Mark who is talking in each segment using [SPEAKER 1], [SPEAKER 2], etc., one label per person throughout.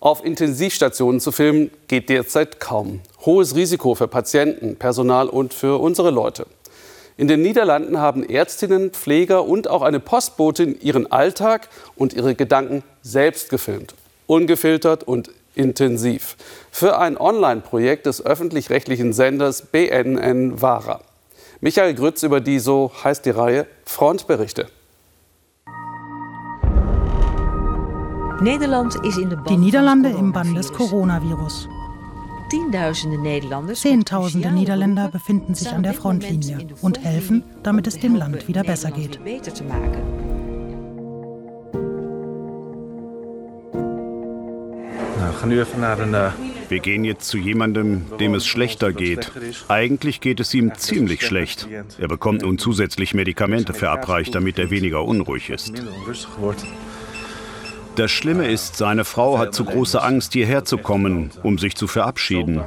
[SPEAKER 1] Auf Intensivstationen zu filmen geht derzeit kaum. Hohes Risiko für Patienten, Personal und für unsere Leute. In den Niederlanden haben Ärztinnen, Pfleger und auch eine Postbotin ihren Alltag und ihre Gedanken selbst gefilmt. Ungefiltert und intensiv. Für ein Online-Projekt des öffentlich-rechtlichen Senders BNN Vara. Michael Grütz über die, so heißt die Reihe, Frontberichte.
[SPEAKER 2] Die Niederlande im Bann des Coronavirus. Zehntausende Niederländer befinden sich an der Frontlinie und helfen, damit es dem Land wieder besser geht.
[SPEAKER 3] Wir gehen jetzt zu jemandem, dem es schlechter geht. Eigentlich geht es ihm ziemlich schlecht. Er bekommt nun zusätzlich Medikamente verabreicht, damit er weniger unruhig ist. Das Schlimme ist, seine Frau hat zu große Angst, hierher zu kommen, um sich zu verabschieden.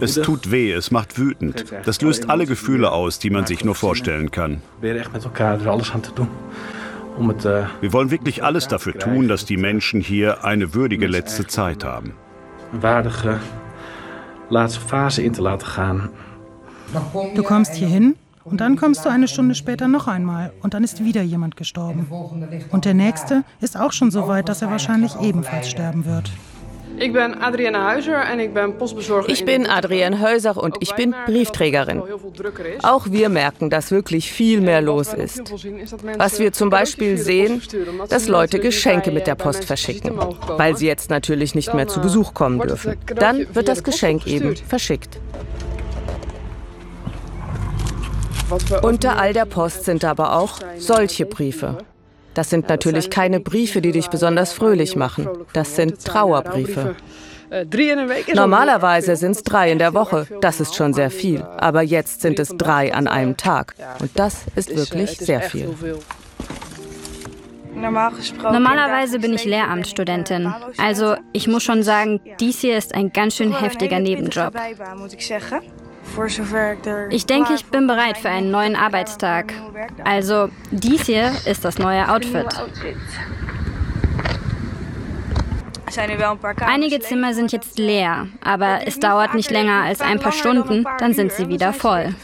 [SPEAKER 3] Es tut weh, es macht wütend. Das löst alle Gefühle aus, die man sich nur vorstellen kann. Wir wollen wirklich alles dafür tun, dass die Menschen hier eine würdige letzte Zeit haben.
[SPEAKER 2] Du kommst hier hin und dann kommst du eine Stunde später noch einmal und dann ist wieder jemand gestorben. Und der nächste ist auch schon so weit, dass er wahrscheinlich ebenfalls sterben wird.
[SPEAKER 4] Ich bin Adrienne Heuser und ich bin Postbezorger.
[SPEAKER 5] Ich bin Adrienne Heuser und ich bin Briefträgerin. Auch wir merken, dass wirklich viel mehr los ist. Was wir zum Beispiel sehen, dass Leute Geschenke mit der Post verschicken, weil sie jetzt natürlich nicht mehr zu Besuch kommen dürfen. Dann wird das Geschenk eben verschickt. Unter all der Post sind aber auch solche Briefe. Das sind natürlich keine Briefe, die dich besonders fröhlich machen. Das sind Trauerbriefe. Normalerweise sind es drei in der Woche. Das ist schon sehr viel. Aber jetzt sind es drei an einem Tag. Und das ist wirklich sehr viel.
[SPEAKER 6] Normalerweise bin ich Lehramtsstudentin. Also ich muss schon sagen, dies hier ist ein ganz schön heftiger Nebenjob. Ich denke, ich bin bereit für einen neuen Arbeitstag. Also, dies hier ist das neue Outfit. Einige Zimmer sind jetzt leer, aber es dauert nicht länger als ein paar Stunden, dann sind sie wieder voll.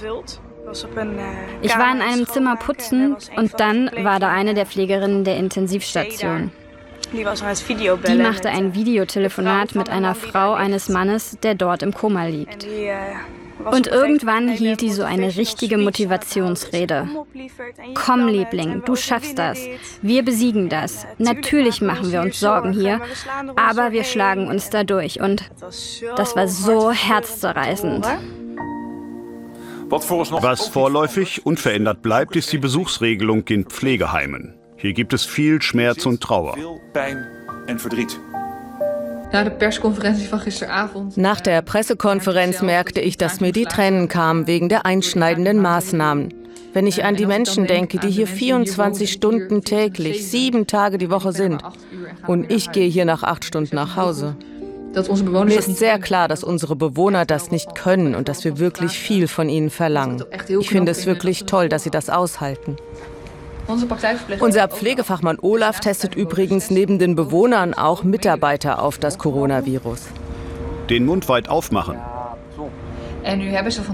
[SPEAKER 6] Ich war in einem Zimmer putzen und dann war da eine der Pflegerinnen der Intensivstation. Die machte ein Videotelefonat mit einer Frau eines Mannes, der dort im Koma liegt. Und irgendwann hielt die so eine richtige Motivationsrede. Komm, Liebling, du schaffst das. Wir besiegen das. Natürlich machen wir uns Sorgen hier, aber wir schlagen uns da durch. Und das war so herzzerreißend.
[SPEAKER 3] Was vorläufig unverändert bleibt, ist die Besuchsregelung in Pflegeheimen. Hier gibt es viel Schmerz und Trauer.
[SPEAKER 5] Nach der Pressekonferenz merkte ich, dass mir die Tränen kamen wegen der einschneidenden Maßnahmen. Wenn ich an die Menschen denke, die hier 24 Stunden täglich, sieben Tage die Woche sind. Und ich gehe hier nach acht Stunden nach Hause. Mir ist sehr klar, dass unsere Bewohner das nicht können und dass wir wirklich viel von ihnen verlangen. Ich finde es wirklich toll, dass sie das aushalten. Unser Pflegefachmann Olaf testet übrigens neben den Bewohnern auch Mitarbeiter auf das Coronavirus.
[SPEAKER 3] Den Mund weit aufmachen.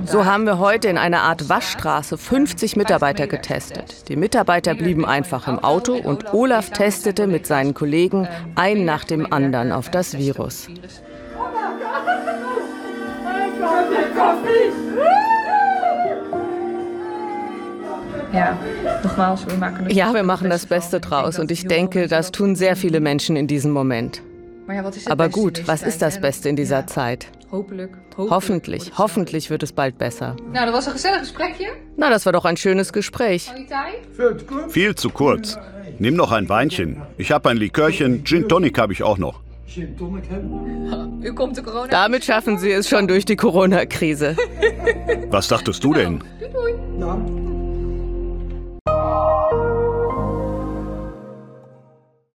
[SPEAKER 5] So haben wir heute in einer Art Waschstraße 50 Mitarbeiter getestet. Die Mitarbeiter blieben einfach im Auto und Olaf testete mit seinen Kollegen einen nach dem anderen auf das Virus.
[SPEAKER 7] Ja, nogmaals, wir machen
[SPEAKER 5] Ja, wir machen das Beste draus und ich denke, das tun sehr viele Menschen in diesem Moment. Aber gut, was ist das Beste in dieser Zeit? Hoffentlich, hoffentlich wird es bald besser.
[SPEAKER 7] Na, das war ein gezellig Gespräch hier.
[SPEAKER 5] Na, das war doch ein schönes Gespräch.
[SPEAKER 3] Viel zu kurz. Nimm noch ein Weinchen. Ich habe ein Likörchen. Gin Tonic habe ich auch noch.
[SPEAKER 5] Damit schaffen Sie es schon durch die Corona-Krise.
[SPEAKER 3] Was dachtest du denn?